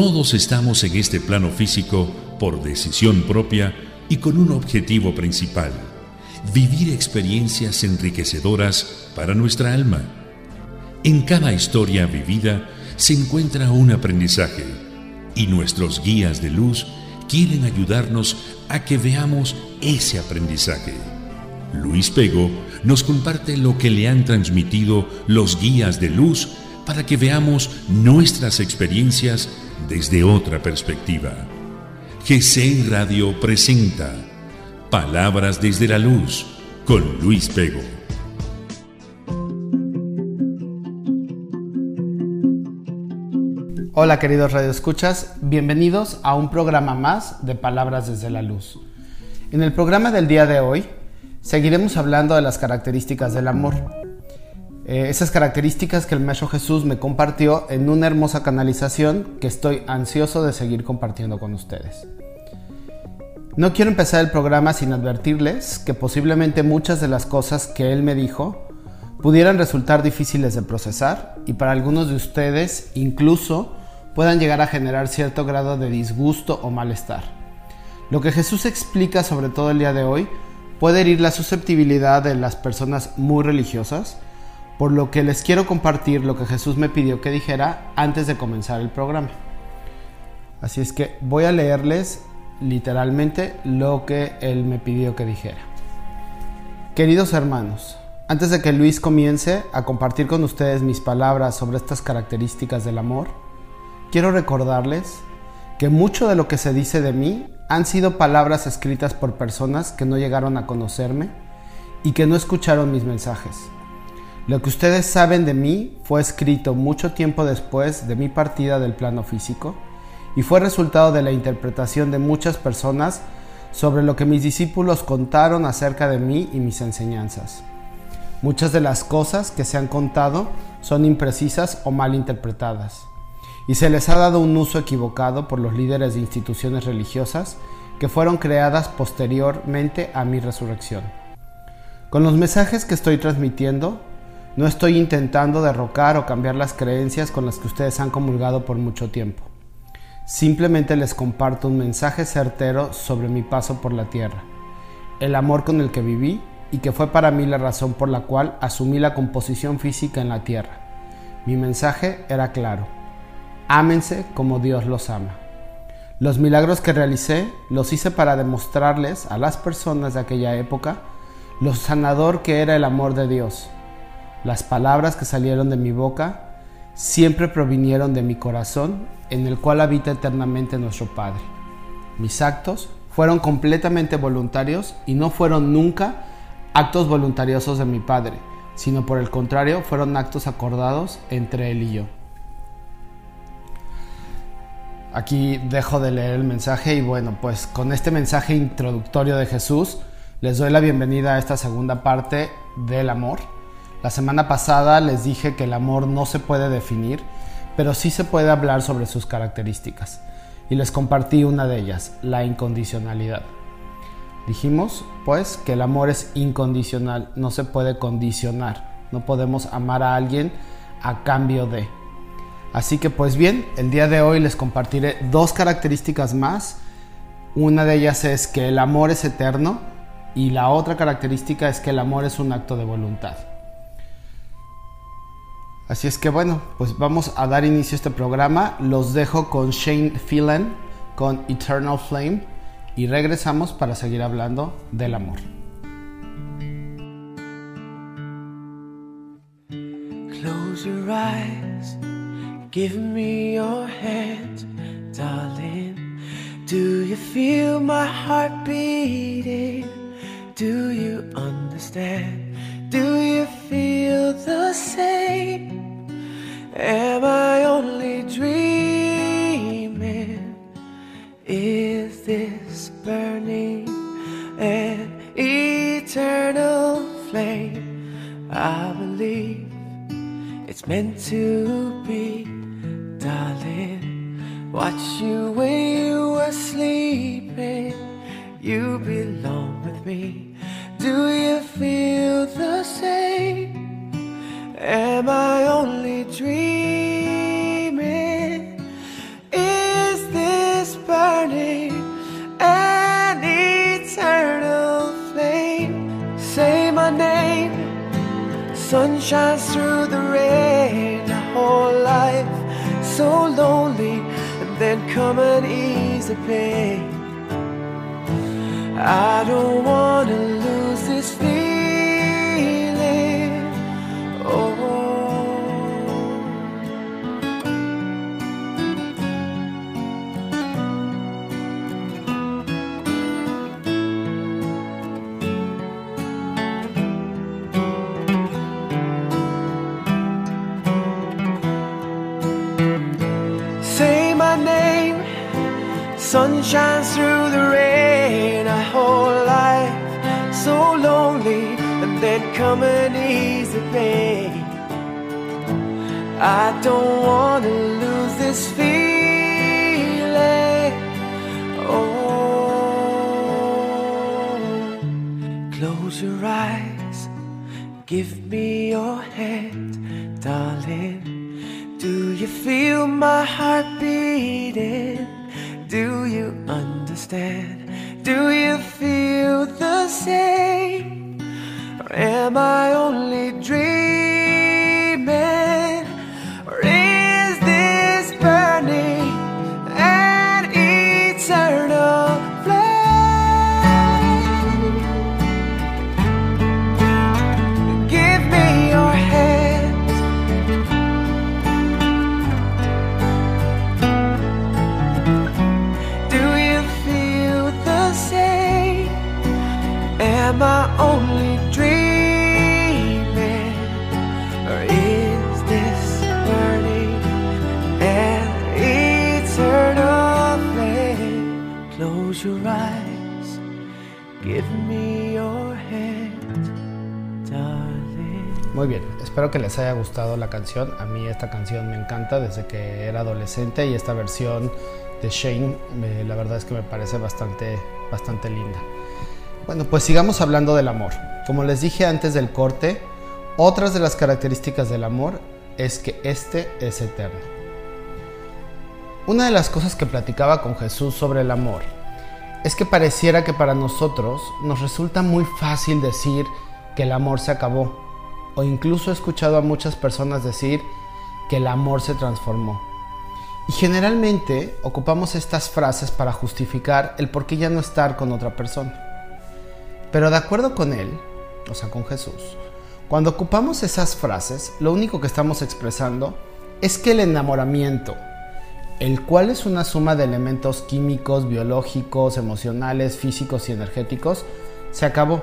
Todos estamos en este plano físico por decisión propia y con un objetivo principal, vivir experiencias enriquecedoras para nuestra alma. En cada historia vivida se encuentra un aprendizaje y nuestros guías de luz quieren ayudarnos a que veamos ese aprendizaje. Luis Pego nos comparte lo que le han transmitido los guías de luz para que veamos nuestras experiencias desde otra perspectiva. GC Radio presenta Palabras desde la Luz con Luis Pego. Hola queridos radioescuchas, bienvenidos a un programa más de Palabras desde la Luz. En el programa del día de hoy seguiremos hablando de las características del amor. Eh, esas características que el Maestro Jesús me compartió en una hermosa canalización que estoy ansioso de seguir compartiendo con ustedes. No quiero empezar el programa sin advertirles que posiblemente muchas de las cosas que él me dijo pudieran resultar difíciles de procesar y para algunos de ustedes incluso puedan llegar a generar cierto grado de disgusto o malestar. Lo que Jesús explica sobre todo el día de hoy puede herir la susceptibilidad de las personas muy religiosas, por lo que les quiero compartir lo que Jesús me pidió que dijera antes de comenzar el programa. Así es que voy a leerles literalmente lo que Él me pidió que dijera. Queridos hermanos, antes de que Luis comience a compartir con ustedes mis palabras sobre estas características del amor, quiero recordarles que mucho de lo que se dice de mí han sido palabras escritas por personas que no llegaron a conocerme y que no escucharon mis mensajes. Lo que ustedes saben de mí fue escrito mucho tiempo después de mi partida del plano físico y fue resultado de la interpretación de muchas personas sobre lo que mis discípulos contaron acerca de mí y mis enseñanzas. Muchas de las cosas que se han contado son imprecisas o mal interpretadas y se les ha dado un uso equivocado por los líderes de instituciones religiosas que fueron creadas posteriormente a mi resurrección. Con los mensajes que estoy transmitiendo, no estoy intentando derrocar o cambiar las creencias con las que ustedes han comulgado por mucho tiempo. Simplemente les comparto un mensaje certero sobre mi paso por la tierra, el amor con el que viví y que fue para mí la razón por la cual asumí la composición física en la tierra. Mi mensaje era claro ámense como Dios los ama. Los milagros que realicé los hice para demostrarles a las personas de aquella época lo sanador que era el amor de Dios. Las palabras que salieron de mi boca siempre provinieron de mi corazón en el cual habita eternamente nuestro Padre. Mis actos fueron completamente voluntarios y no fueron nunca actos voluntariosos de mi Padre, sino por el contrario fueron actos acordados entre Él y yo. Aquí dejo de leer el mensaje y bueno, pues con este mensaje introductorio de Jesús les doy la bienvenida a esta segunda parte del amor. La semana pasada les dije que el amor no se puede definir, pero sí se puede hablar sobre sus características. Y les compartí una de ellas, la incondicionalidad. Dijimos, pues, que el amor es incondicional, no se puede condicionar. No podemos amar a alguien a cambio de. Así que pues bien, el día de hoy les compartiré dos características más. Una de ellas es que el amor es eterno y la otra característica es que el amor es un acto de voluntad. Así es que bueno, pues vamos a dar inicio a este programa. Los dejo con Shane Phelan con Eternal Flame y regresamos para seguir hablando del amor. Close your eyes. Give me your hand, darling. Do you feel my heart beating? Do you understand? Do you feel the same? Am I only dreaming? Is this burning an eternal flame? I believe it's meant to be darling. Watch you when you are sleeping. You belong with me. Do you feel the same? Am I only dreaming? Is this burning an eternal flame? Say my name, sun shines through the rain. A whole life so lonely, and then come and ease the pain. I don't wanna sun shines through the rain. A whole life so lonely, and then come and ease the pain. I don't wanna lose this feeling. Oh, close your eyes, give me your hand, darling. Do you feel my heart beating? Do you understand? Do you feel the same? Or am I only dreaming? Espero que les haya gustado la canción. A mí esta canción me encanta desde que era adolescente y esta versión de Shane la verdad es que me parece bastante, bastante linda. Bueno, pues sigamos hablando del amor. Como les dije antes del corte, otras de las características del amor es que este es eterno. Una de las cosas que platicaba con Jesús sobre el amor es que pareciera que para nosotros nos resulta muy fácil decir que el amor se acabó. O incluso he escuchado a muchas personas decir que el amor se transformó. Y generalmente ocupamos estas frases para justificar el por qué ya no estar con otra persona. Pero de acuerdo con él, o sea, con Jesús, cuando ocupamos esas frases, lo único que estamos expresando es que el enamoramiento, el cual es una suma de elementos químicos, biológicos, emocionales, físicos y energéticos, se acabó.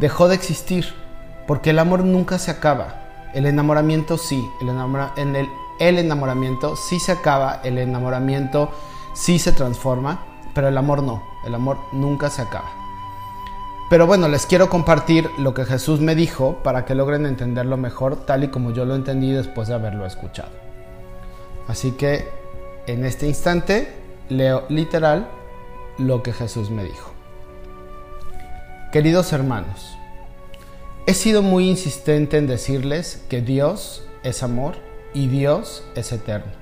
Dejó de existir, porque el amor nunca se acaba. El enamoramiento sí, el, en el, el enamoramiento sí se acaba, el enamoramiento sí se transforma, pero el amor no, el amor nunca se acaba. Pero bueno, les quiero compartir lo que Jesús me dijo para que logren entenderlo mejor tal y como yo lo entendí después de haberlo escuchado. Así que en este instante leo literal lo que Jesús me dijo. Queridos hermanos, he sido muy insistente en decirles que Dios es amor y Dios es eterno.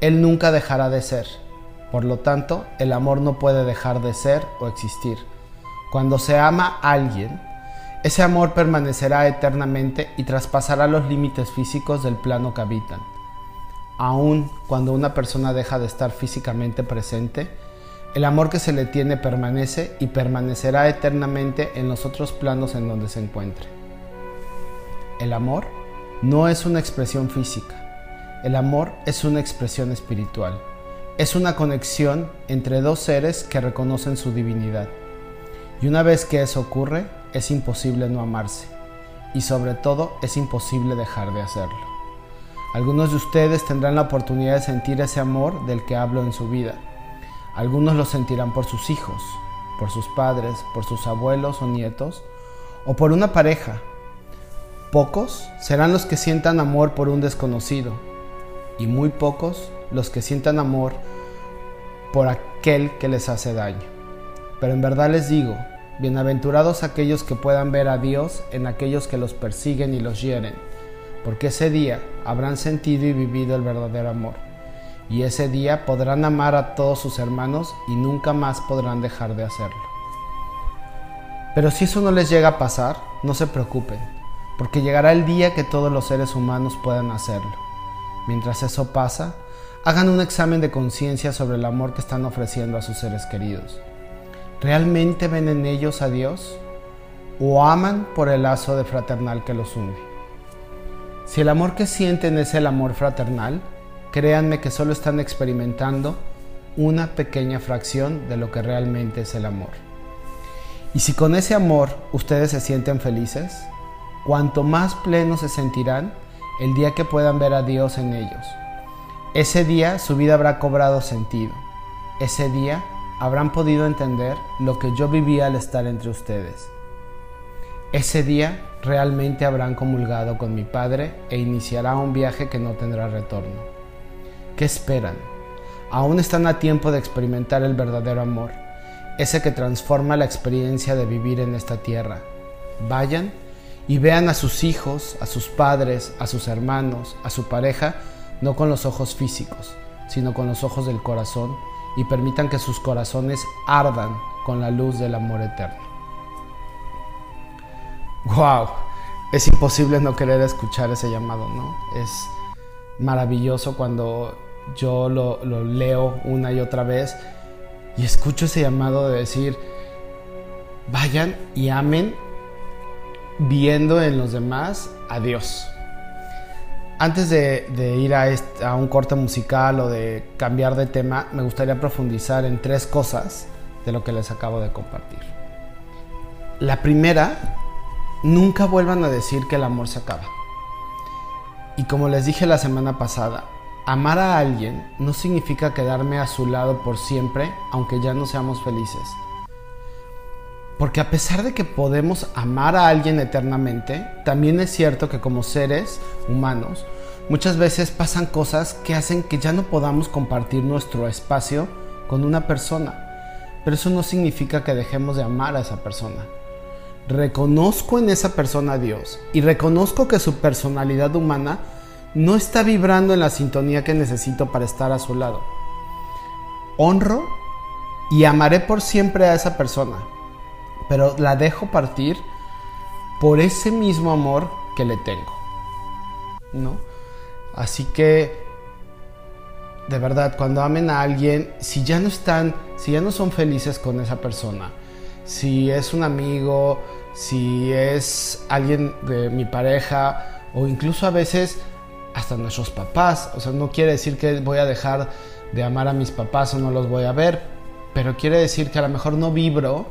Él nunca dejará de ser. Por lo tanto, el amor no puede dejar de ser o existir. Cuando se ama a alguien, ese amor permanecerá eternamente y traspasará los límites físicos del plano que habitan. Aun cuando una persona deja de estar físicamente presente, el amor que se le tiene permanece y permanecerá eternamente en los otros planos en donde se encuentre. El amor no es una expresión física, el amor es una expresión espiritual. Es una conexión entre dos seres que reconocen su divinidad. Y una vez que eso ocurre, es imposible no amarse. Y sobre todo, es imposible dejar de hacerlo. Algunos de ustedes tendrán la oportunidad de sentir ese amor del que hablo en su vida. Algunos lo sentirán por sus hijos, por sus padres, por sus abuelos o nietos, o por una pareja. Pocos serán los que sientan amor por un desconocido, y muy pocos los que sientan amor por aquel que les hace daño. Pero en verdad les digo, bienaventurados aquellos que puedan ver a Dios en aquellos que los persiguen y los hieren, porque ese día habrán sentido y vivido el verdadero amor, y ese día podrán amar a todos sus hermanos y nunca más podrán dejar de hacerlo. Pero si eso no les llega a pasar, no se preocupen, porque llegará el día que todos los seres humanos puedan hacerlo. Mientras eso pasa, hagan un examen de conciencia sobre el amor que están ofreciendo a sus seres queridos. ¿Realmente ven en ellos a Dios? ¿O aman por el lazo de fraternal que los une? Si el amor que sienten es el amor fraternal, créanme que solo están experimentando una pequeña fracción de lo que realmente es el amor. Y si con ese amor ustedes se sienten felices, cuanto más plenos se sentirán el día que puedan ver a Dios en ellos. Ese día su vida habrá cobrado sentido. Ese día habrán podido entender lo que yo vivía al estar entre ustedes. Ese día realmente habrán comulgado con mi Padre e iniciará un viaje que no tendrá retorno. ¿Qué esperan? Aún están a tiempo de experimentar el verdadero amor, ese que transforma la experiencia de vivir en esta tierra. Vayan y vean a sus hijos, a sus padres, a sus hermanos, a su pareja, no con los ojos físicos, sino con los ojos del corazón y permitan que sus corazones ardan con la luz del amor eterno. ¡Wow! Es imposible no querer escuchar ese llamado, ¿no? Es maravilloso cuando yo lo, lo leo una y otra vez y escucho ese llamado de decir, vayan y amen viendo en los demás a Dios. Antes de, ir a, a, un corte musical o de cambiar de tema, me gustaría profundizar en tres cosas de lo que les acabo de compartir. La primera, nunca vuelvan a decir que el amor se acaba. Y como les dije la semana pasada, amar a alguien no significa quedarme a su lado por siempre, aunque ya no seamos felices porque a pesar de que podemos amar a alguien eternamente, también es cierto que como seres humanos, muchas veces pasan cosas que hacen que ya no podamos compartir nuestro espacio con una persona. Pero eso no significa que dejemos de amar a esa persona. Reconozco en esa persona a Dios y reconozco que su personalidad humana no está vibrando en la sintonía que necesito para estar a su lado. Honro y amaré por siempre a esa persona, pero la dejo partir por ese mismo amor que le tengo. ¿No? Así que de verdad, cuando amen a alguien, si ya no están, si ya no son felices con esa persona, si es un amigo, si es alguien de mi pareja o incluso a veces hasta nuestros papás, o sea, no quiere decir que voy a dejar de amar a mis papás o no los voy a ver, pero quiere decir que a lo mejor no vibro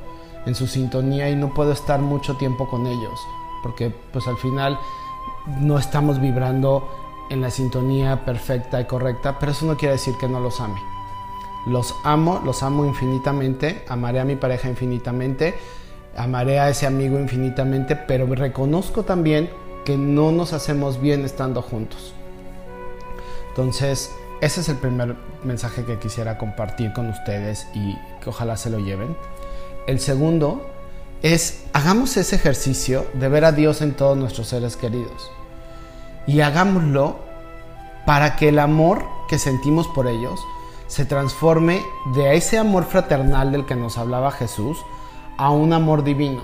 en su sintonía y no puedo estar mucho tiempo con ellos, porque pues al final no estamos vibrando en la sintonía perfecta y correcta, pero eso no quiere decir que no los ame. Los amo, los amo infinitamente, amaré a mi pareja infinitamente, amaré a ese amigo infinitamente, pero reconozco también que no nos hacemos bien estando juntos. Entonces, ese es el primer mensaje que quisiera compartir con ustedes y que ojalá se lo lleven. El segundo es, hagamos ese ejercicio de ver a Dios en todos nuestros seres queridos. Y hagámoslo para que el amor que sentimos por ellos se transforme de ese amor fraternal del que nos hablaba Jesús a un amor divino.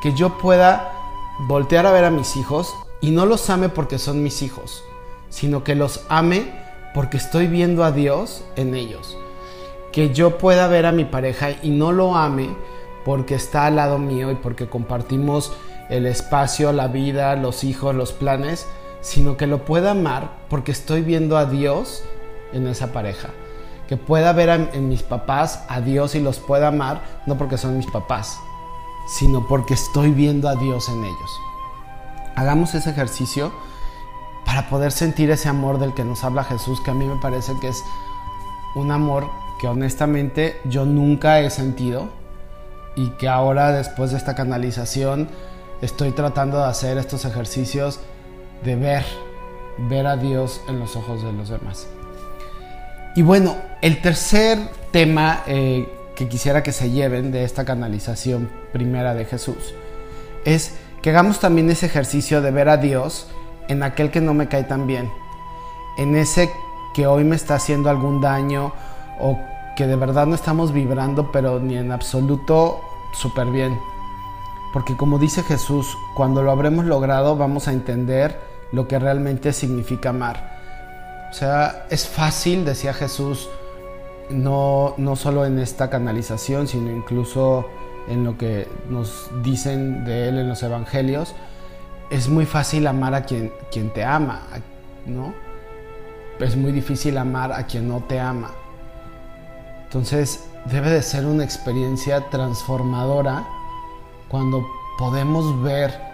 Que yo pueda voltear a ver a mis hijos y no los ame porque son mis hijos, sino que los ame porque estoy viendo a Dios en ellos que yo pueda ver a mi pareja y no lo ame porque está al lado mío y porque compartimos el espacio, la vida, los hijos, los planes, sino que lo pueda amar porque estoy viendo a Dios en esa pareja. Que pueda ver en mis papás a Dios y los pueda amar, no porque son mis papás, sino porque estoy viendo a Dios en ellos. Hagamos ese ejercicio para poder sentir ese amor del que nos habla Jesús, que a mí me parece que es un amor que honestamente yo nunca he sentido y que ahora después de esta canalización estoy tratando de hacer estos ejercicios de ver, ver a Dios en los ojos de los demás. Y bueno, el tercer tema eh, que quisiera que se lleven de esta canalización primera de Jesús es que hagamos también ese ejercicio de ver a Dios en aquel que no me cae tan bien, en ese que hoy me está haciendo algún daño o que de verdad no estamos vibrando, pero ni en absoluto súper bien. Porque como dice Jesús, cuando lo habremos logrado vamos a entender lo que realmente significa amar. O sea, es fácil, decía Jesús, no, no solo en esta canalización, sino incluso en lo que nos dicen de Él en los Evangelios, es muy fácil amar a quien, quien te ama, ¿no? Es muy difícil amar a quien no te ama. Entonces debe de ser una experiencia transformadora cuando podemos ver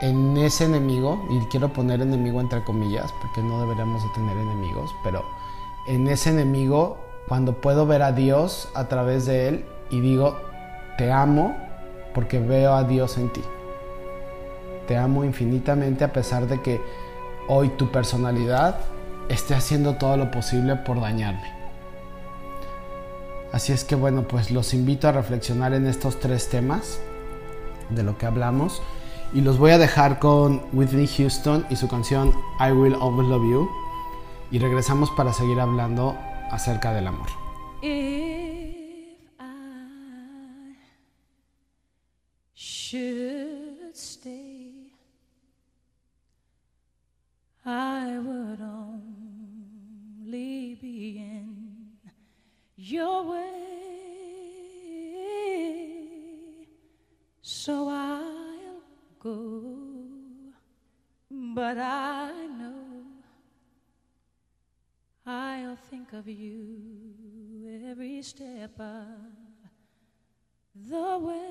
en ese enemigo, y quiero poner enemigo entre comillas, porque no deberíamos de tener enemigos, pero en ese enemigo, cuando puedo ver a Dios a través de él y digo, te amo porque veo a Dios en ti. Te amo infinitamente a pesar de que hoy tu personalidad esté haciendo todo lo posible por dañarme. Así es que bueno, pues los invito a reflexionar en estos tres temas de lo que hablamos y los voy a dejar con Whitney Houston y su canción I Will Always Love You y regresamos para seguir hablando acerca del amor. I would only be in your way. So I'll go, but I know I'll think of you every step of the way.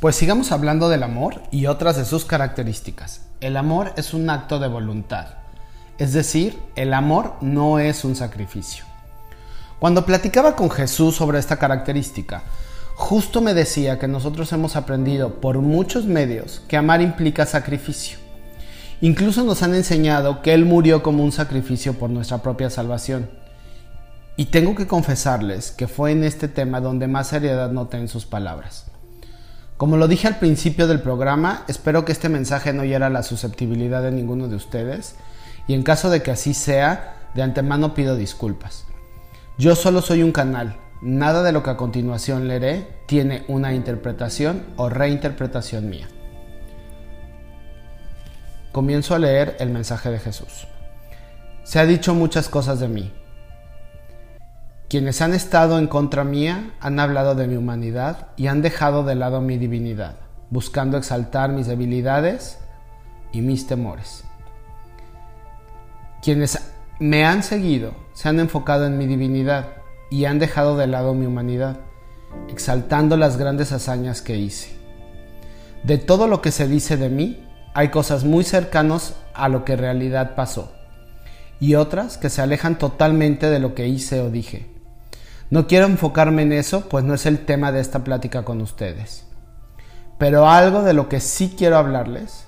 Pues sigamos hablando del amor y otras de sus características. El amor es un acto de voluntad, es decir, el amor no es un sacrificio. Cuando platicaba con Jesús sobre esta característica, justo me decía que nosotros hemos aprendido por muchos medios que amar implica sacrificio. Incluso nos han enseñado que Él murió como un sacrificio por nuestra propia salvación. Y tengo que confesarles que fue en este tema donde más seriedad noté en sus palabras. Como lo dije al principio del programa, espero que este mensaje no hiera la susceptibilidad de ninguno de ustedes y en caso de que así sea, de antemano pido disculpas. Yo solo soy un canal, nada de lo que a continuación leeré tiene una interpretación o reinterpretación mía. Comienzo a leer el mensaje de Jesús. Se ha dicho muchas cosas de mí, quienes han estado en contra mía han hablado de mi humanidad y han dejado de lado mi divinidad, buscando exaltar mis debilidades y mis temores. Quienes me han seguido se han enfocado en mi divinidad y han dejado de lado mi humanidad, exaltando las grandes hazañas que hice. De todo lo que se dice de mí, hay cosas muy cercanas a lo que en realidad pasó y otras que se alejan totalmente de lo que hice o dije. No quiero enfocarme en eso, pues no es el tema de esta plática con ustedes. Pero algo de lo que sí quiero hablarles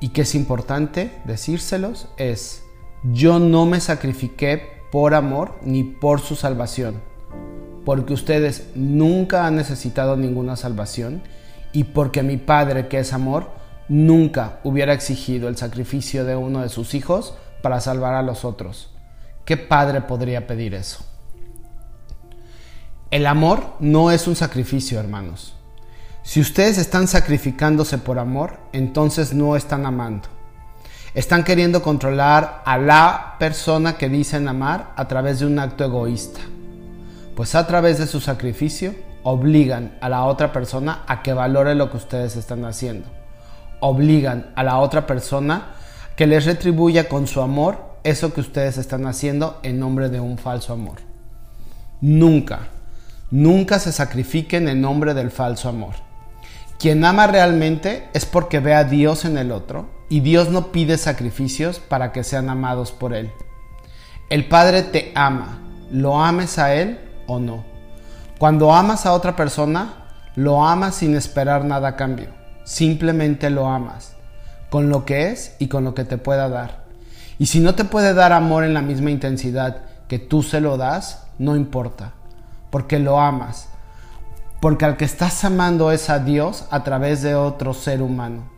y que es importante decírselos es, yo no me sacrifiqué por amor ni por su salvación, porque ustedes nunca han necesitado ninguna salvación y porque mi Padre, que es amor, nunca hubiera exigido el sacrificio de uno de sus hijos para salvar a los otros. ¿Qué padre podría pedir eso? El amor no es un sacrificio, hermanos. Si ustedes están sacrificándose por amor, entonces no están amando. Están queriendo controlar a la persona que dicen amar a través de un acto egoísta. Pues a través de su sacrificio obligan a la otra persona a que valore lo que ustedes están haciendo. Obligan a la otra persona que les retribuya con su amor eso que ustedes están haciendo en nombre de un falso amor. Nunca, Nunca se sacrifiquen en nombre del falso amor. Quien ama realmente es porque ve a Dios en el otro y Dios no pide sacrificios para que sean amados por Él. El Padre te ama, lo ames a Él o no. Cuando amas a otra persona, lo amas sin esperar nada a cambio. Simplemente lo amas, con lo que es y con lo que te pueda dar. Y si no te puede dar amor en la misma intensidad que tú se lo das, no importa porque lo amas, porque al que estás amando es a Dios a través de otro ser humano.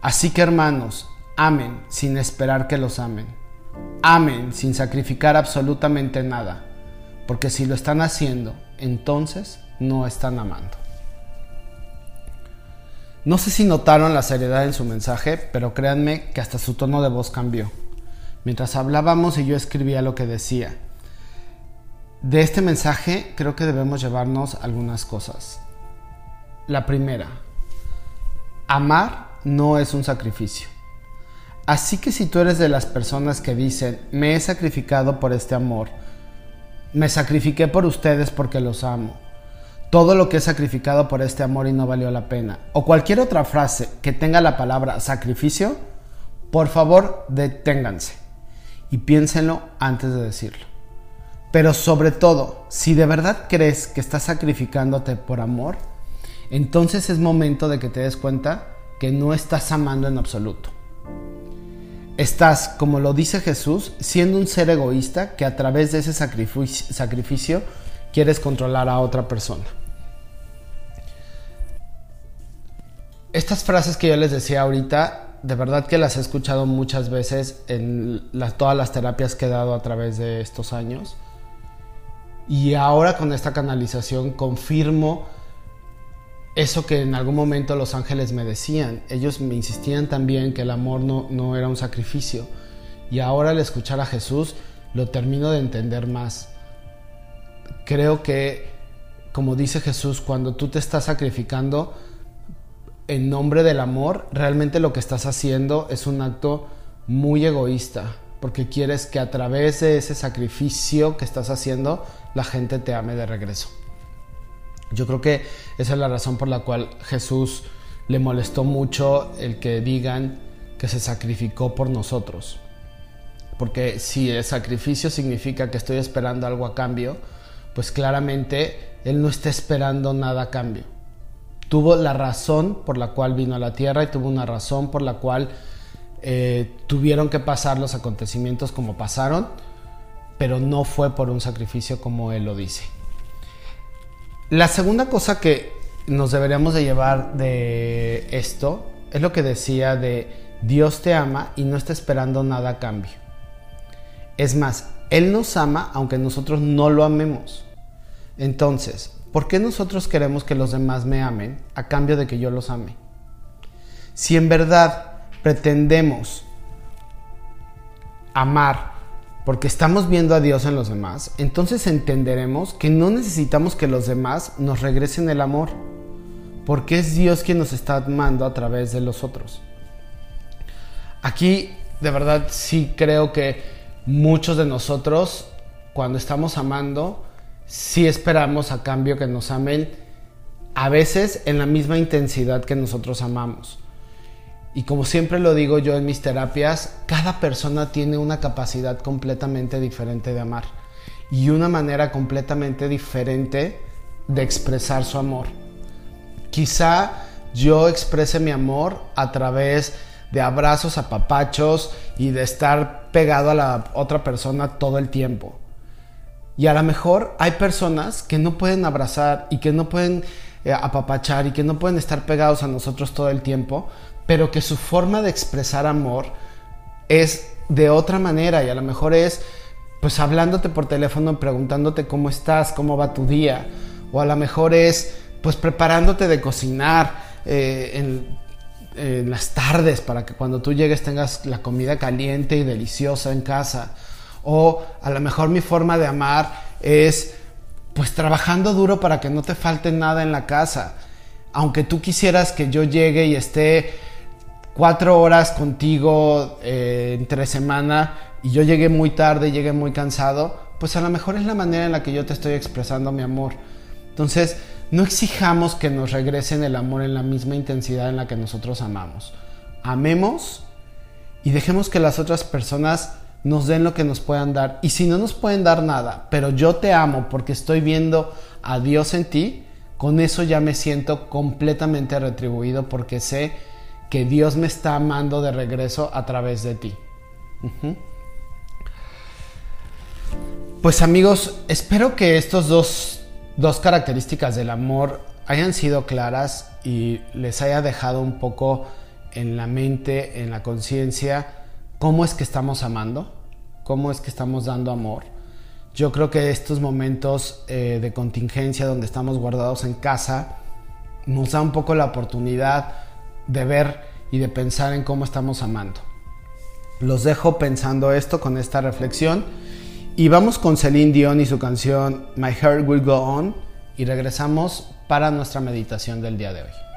Así que hermanos, amen sin esperar que los amen. Amen sin sacrificar absolutamente nada, porque si lo están haciendo, entonces no están amando. No sé si notaron la seriedad en su mensaje, pero créanme que hasta su tono de voz cambió. Mientras hablábamos y yo escribía lo que decía, de este mensaje creo que debemos llevarnos algunas cosas. La primera, amar no es un sacrificio. Así que si tú eres de las personas que dicen, me he sacrificado por este amor, me sacrifiqué por ustedes porque los amo, todo lo que he sacrificado por este amor y no valió la pena, o cualquier otra frase que tenga la palabra sacrificio, por favor deténganse y piénsenlo antes de decirlo. Pero sobre todo, si de verdad crees que estás sacrificándote por amor, entonces es momento de que te des cuenta que no estás amando en absoluto. Estás, como lo dice Jesús, siendo un ser egoísta que a través de ese sacrificio, quieres controlar a otra persona. Estas frases que yo les decía ahorita, de verdad que las he escuchado muchas veces en todas las terapias que he dado a través de estos años. Y ahora con esta canalización confirmo eso que en algún momento los ángeles me decían. Ellos me insistían también que el amor no, no era un sacrificio. Y ahora al escuchar a Jesús lo termino de entender más. Creo que, como dice Jesús, cuando tú te estás sacrificando en nombre del amor, realmente lo que estás haciendo es un acto muy egoísta, porque quieres que a través de ese sacrificio que estás haciendo, la gente te ame de regreso. Yo creo que esa es la razón por la cual Jesús le molestó mucho el que digan que se sacrificó por nosotros. Porque si el sacrificio significa que estoy esperando algo a cambio, pues claramente Él no está esperando nada a cambio. Tuvo la razón por la cual vino a la tierra y tuvo una razón por la cual eh, tuvieron que pasar los acontecimientos como pasaron, pero no fue por un sacrificio como Él lo dice. La segunda cosa que nos deberíamos de llevar de esto es lo que decía de Dios te ama y no está esperando nada a cambio. Es más, Él nos ama aunque nosotros no lo amemos. Entonces, ¿por qué nosotros queremos que los demás me amen a cambio de que yo los ame? Si en verdad pretendemos amar porque estamos viendo a Dios en los demás, entonces entenderemos que no necesitamos que los demás nos regresen el amor, porque es Dios quien nos está amando a través de los otros. Aquí, de verdad, sí creo que muchos de nosotros, cuando estamos amando, sí esperamos a cambio que nos amen, a veces en la misma intensidad que nosotros amamos. Y como siempre lo digo yo en mis terapias, cada persona tiene una capacidad completamente diferente de amar y una manera completamente diferente de expresar su amor. Quizá yo exprese mi amor a través de abrazos, apapachos y de estar pegado a la otra persona todo el tiempo. Y a lo mejor hay personas que no pueden abrazar y que no pueden eh, apapachar y que no pueden estar pegados a nosotros todo el tiempo pero que su forma de expresar amor es de otra manera y a lo mejor es pues hablándote por teléfono, preguntándote cómo estás, cómo va tu día, o a lo mejor es pues preparándote de cocinar eh, en, en las tardes para que cuando tú llegues tengas la comida caliente y deliciosa en casa, o a lo mejor mi forma de amar es pues trabajando duro para que no te falte nada en la casa, aunque tú quisieras que yo llegue y esté cuatro horas contigo eh, entre semana y yo llegué muy tarde, llegué muy cansado, pues a lo mejor es la manera en la que yo te estoy expresando mi amor. Entonces, no exijamos que nos regresen el amor en la misma intensidad en la que nosotros amamos. Amemos y dejemos que las otras personas nos den lo que nos puedan dar. Y si no nos pueden dar nada, pero yo te amo porque estoy viendo a Dios en ti, con eso ya me siento completamente retribuido porque sé que Dios me está amando de regreso a través de ti. Pues amigos, espero que estos dos, dos características del amor hayan sido claras y les haya dejado un poco en la mente, en la conciencia, cómo es que estamos amando, cómo es que estamos dando amor. Yo creo que estos momentos eh, de contingencia donde estamos guardados en casa nos da un poco la oportunidad de ver y de pensar en cómo estamos amando. Los dejo pensando esto con esta reflexión y vamos con Celine Dion y su canción My Heart Will Go On y regresamos para nuestra meditación del día de hoy.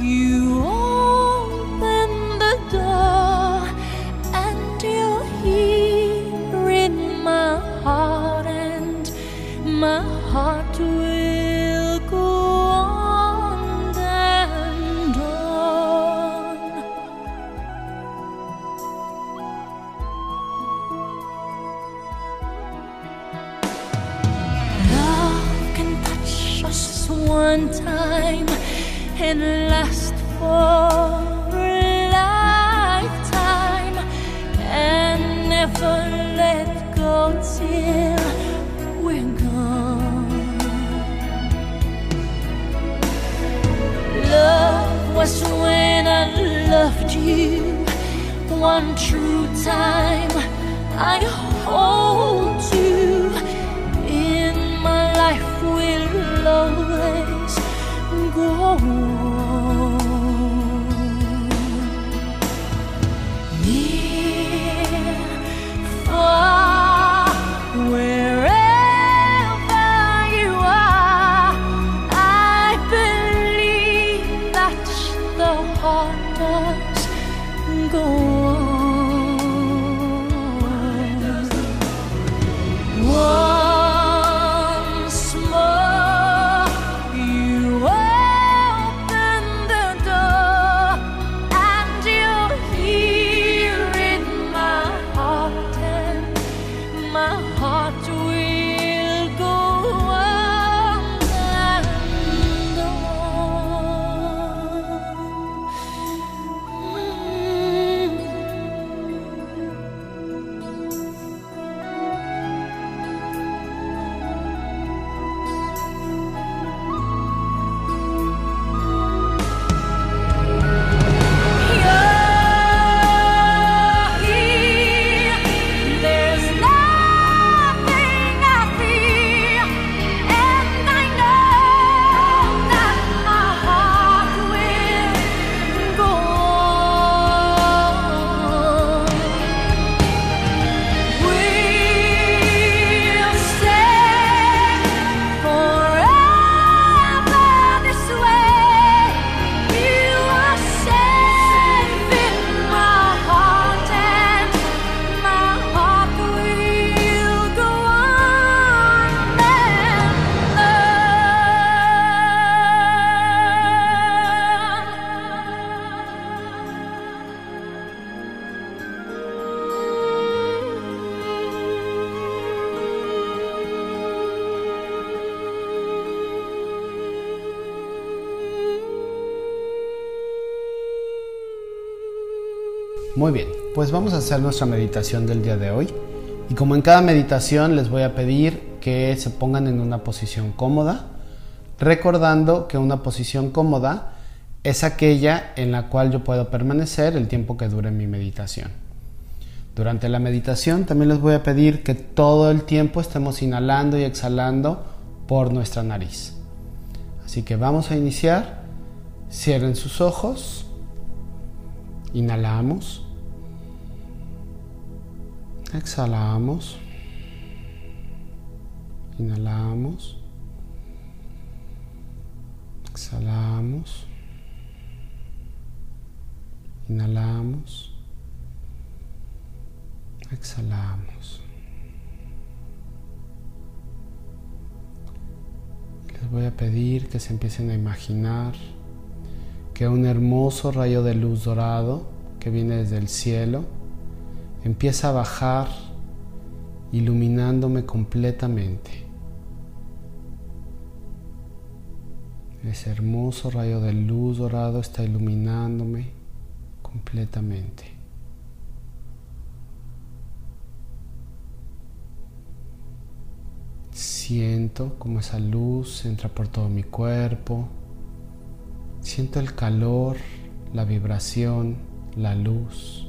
you Muy bien, pues vamos a hacer nuestra meditación del día de hoy. Y como en cada meditación les voy a pedir que se pongan en una posición cómoda, recordando que una posición cómoda es aquella en la cual yo puedo permanecer el tiempo que dure mi meditación. Durante la meditación también les voy a pedir que todo el tiempo estemos inhalando y exhalando por nuestra nariz. Así que vamos a iniciar. Cierren sus ojos. Inhalamos. Exhalamos. Inhalamos. Exhalamos. Inhalamos. Exhalamos. Les voy a pedir que se empiecen a imaginar que un hermoso rayo de luz dorado que viene desde el cielo empieza a bajar iluminándome completamente. Ese hermoso rayo de luz dorado está iluminándome completamente. Siento como esa luz entra por todo mi cuerpo. Siento el calor, la vibración, la luz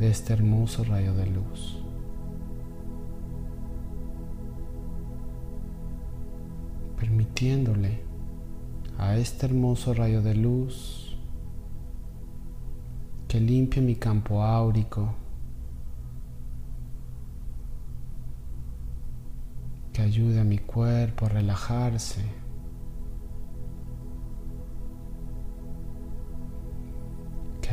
de este hermoso rayo de luz. Permitiéndole a este hermoso rayo de luz que limpie mi campo áurico, que ayude a mi cuerpo a relajarse.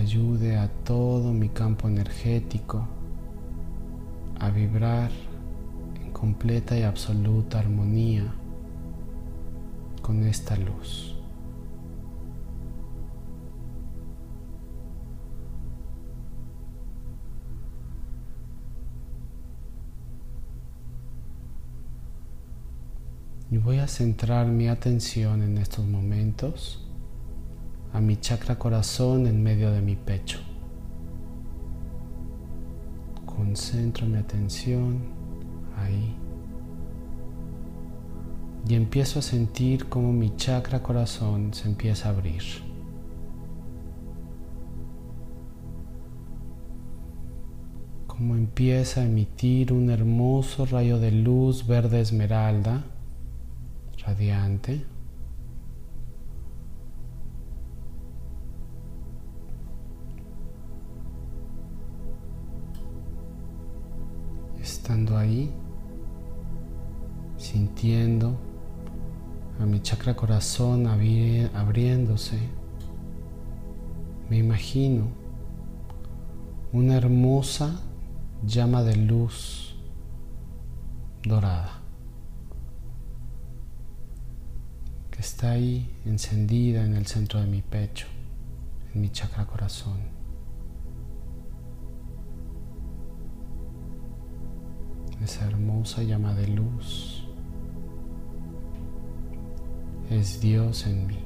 Ayude a todo mi campo energético a vibrar en completa y absoluta armonía con esta luz. Y voy a centrar mi atención en estos momentos a mi chakra corazón en medio de mi pecho. Concentro mi atención ahí. Y empiezo a sentir cómo mi chakra corazón se empieza a abrir. Cómo empieza a emitir un hermoso rayo de luz verde esmeralda, radiante. Estando ahí, sintiendo a mi chakra corazón abri- abriéndose, me imagino una hermosa llama de luz dorada que está ahí encendida en el centro de mi pecho, en mi chakra corazón. Esa hermosa llama de luz es Dios en mí.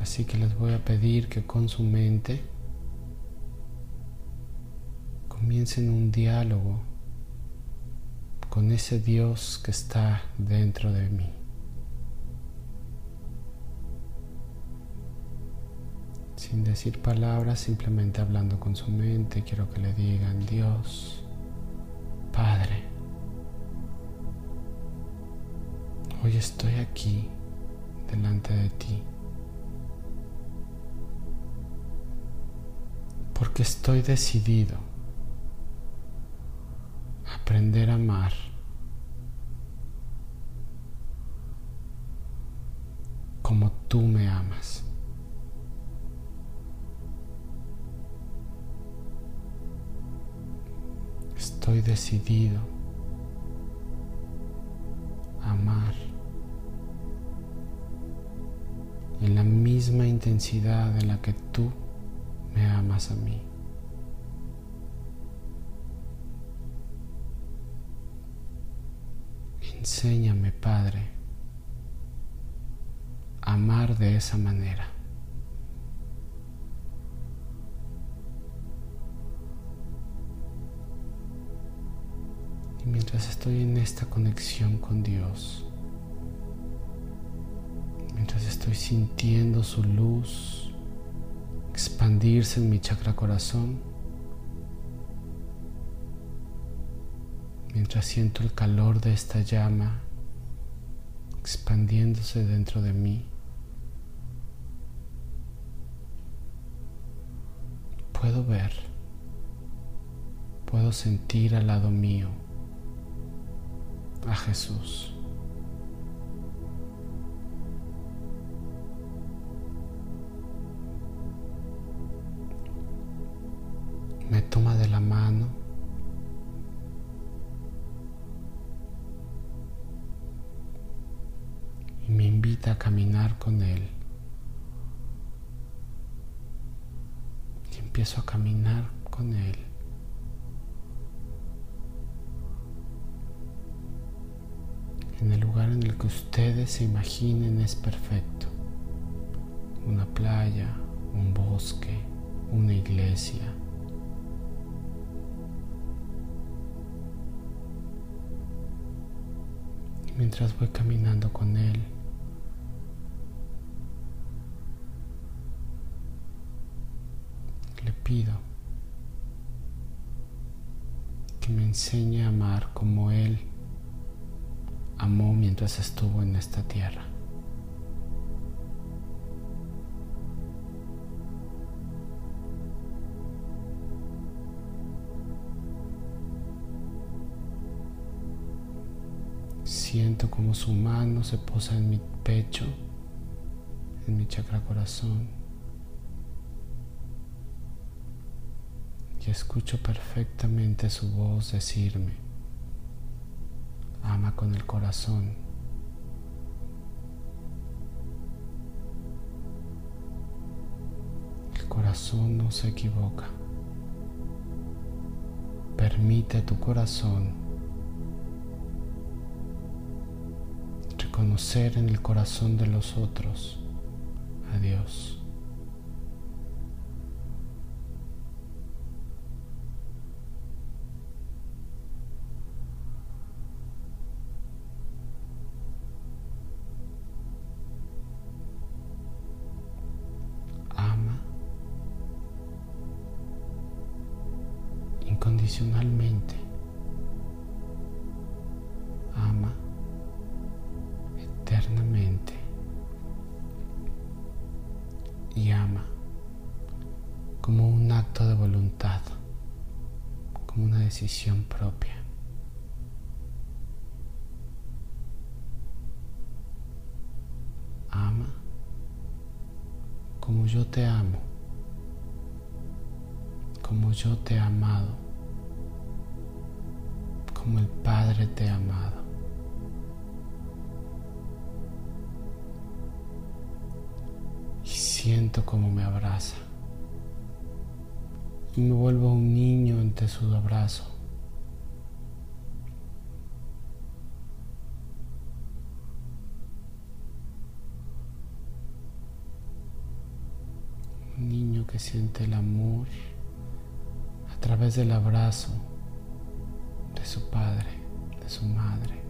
Así que les voy a pedir que con su mente comiencen un diálogo con ese Dios que está dentro de mí. Sin decir palabras, simplemente hablando con su mente, quiero que le digan, Dios, Padre, hoy estoy aquí delante de ti. Porque estoy decidido a aprender a amar. como tú me amas. Estoy decidido a amar en la misma intensidad en la que tú me amas a mí. Enséñame, Padre, a amar de esa manera. Mientras estoy en esta conexión con Dios, mientras estoy sintiendo su luz expandirse en mi chakra corazón, mientras siento el calor de esta llama expandiéndose dentro de mí, puedo ver, puedo sentir al lado mío a Jesús. Me toma de la mano y me invita a caminar con Él. Y empiezo a caminar el que ustedes se imaginen es perfecto. Una playa, un bosque, una iglesia. Y mientras voy caminando con Él, le pido que me enseñe a amar como Él amó mientras estuvo en esta tierra. Siento como su mano se posa en mi pecho, en mi chakra corazón. Y escucho perfectamente su voz decirme, ama con el corazón. El corazón no se equivoca. Permite a tu corazón reconocer en el corazón de los otros a Dios. Incondicionalmente. Ama eternamente. Y ama como un acto de voluntad, como una decisión propia. Ama como yo te amo, como yo te he amado, como el Padre te ha amado. Y siento como me abraza. Y me vuelvo un niño ante su abrazo. Un niño que siente el amor a través del abrazo de su padre, de su madre.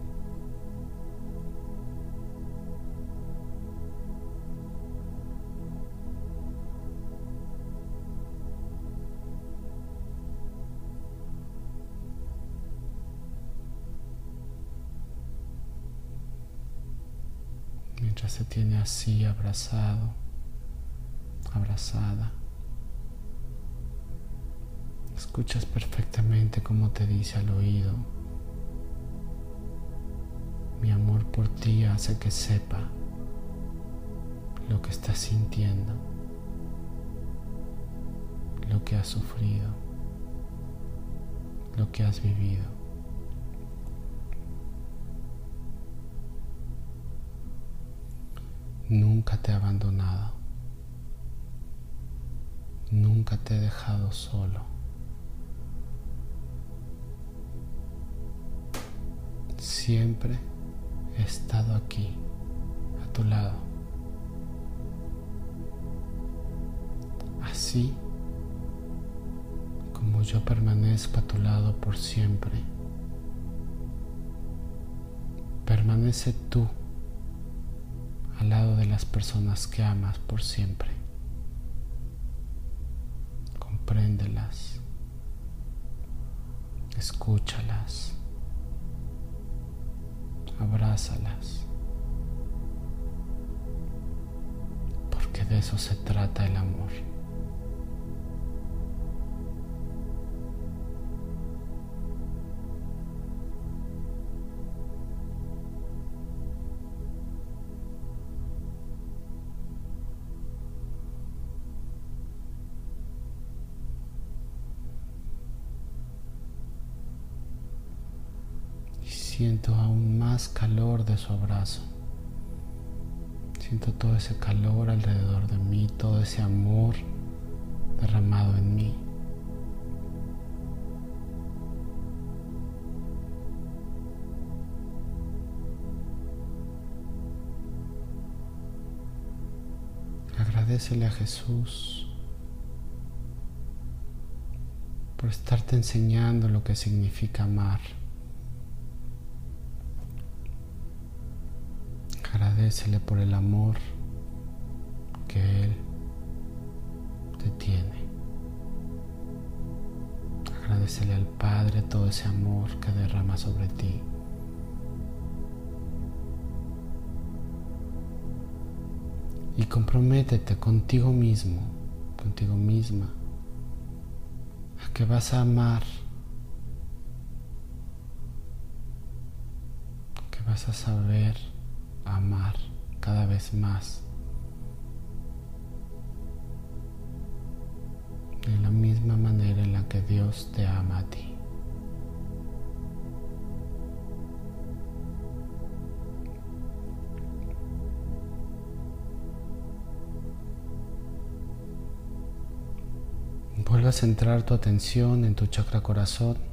Mientras se tiene así abrazado, abrazada, escuchas perfectamente cómo te dice al oído, mi amor por ti hace que sepa lo que estás sintiendo, lo que has sufrido, lo que has vivido. Nunca te he abandonado. Nunca te he dejado solo. Siempre he estado aquí, a tu lado. Así como yo permanezco a tu lado por siempre, permanece tú al lado de las personas que amas por siempre. Compréndelas, escúchalas, abrázalas, porque de eso se trata el amor. Siento aún más calor de su abrazo. Siento todo ese calor alrededor de mí, todo ese amor derramado en mí. Agradecele a Jesús por estarte enseñando lo que significa amar. Agradecele por el amor que Él te tiene. Agradecele al Padre todo ese amor que derrama sobre ti. Y comprométete contigo mismo, contigo misma, a que vas a amar, que vas a saber amar cada vez más. De la misma manera en la que Dios te ama a ti. Vuelve a centrar tu atención en tu chakra corazón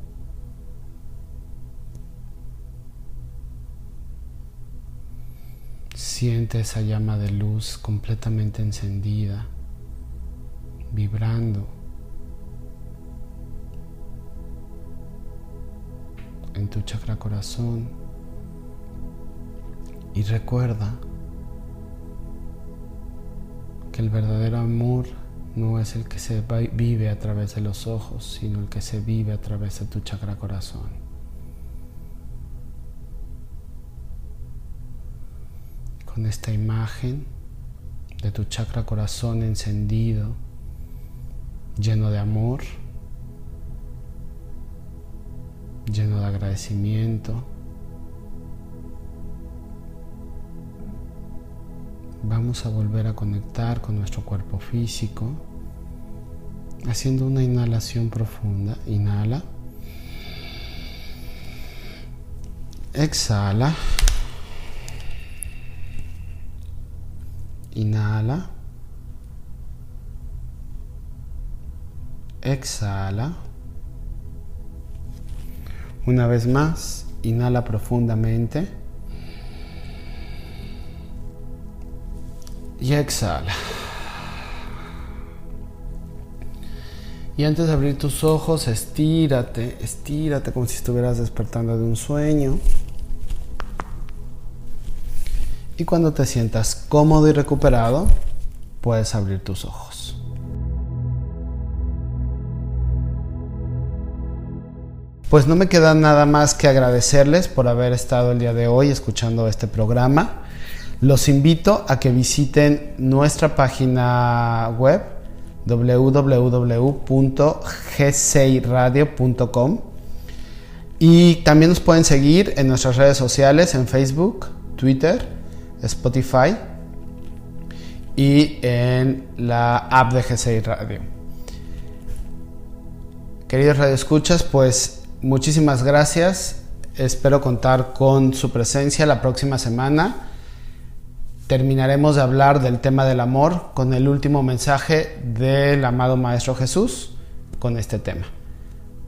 Siente esa llama de luz completamente encendida, vibrando en tu chakra corazón. Y recuerda que el verdadero amor no es el que se vive a través de los ojos, sino el que se vive a través de tu chakra corazón. Con esta imagen de tu chakra corazón encendido, lleno de amor, lleno de agradecimiento, vamos a volver a conectar con nuestro cuerpo físico, haciendo una inhalación profunda. Inhala. Exhala. Inhala. Exhala. Una vez más, inhala profundamente. Y exhala. Y antes de abrir tus ojos, estírate, estírate como si estuvieras despertando de un sueño. Y cuando te sientas cómodo y recuperado, puedes abrir tus ojos. Pues no me queda nada más que agradecerles por haber estado el día de hoy escuchando este programa. Los invito a que visiten nuestra página web www.g6radio.com y también nos pueden seguir en nuestras redes sociales en Facebook, Twitter, Spotify y en la app de G6 Radio. Queridos radioescuchas, pues muchísimas gracias. Espero contar con su presencia la próxima semana. Terminaremos de hablar del tema del amor con el último mensaje del amado Maestro Jesús con este tema.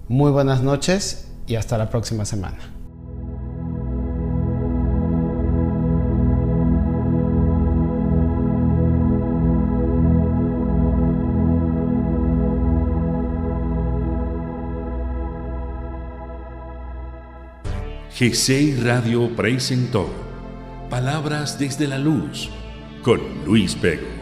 Muy buenas noches y hasta la próxima semana. G6 Radio presentó Palabras desde la Luz con Luis Pego.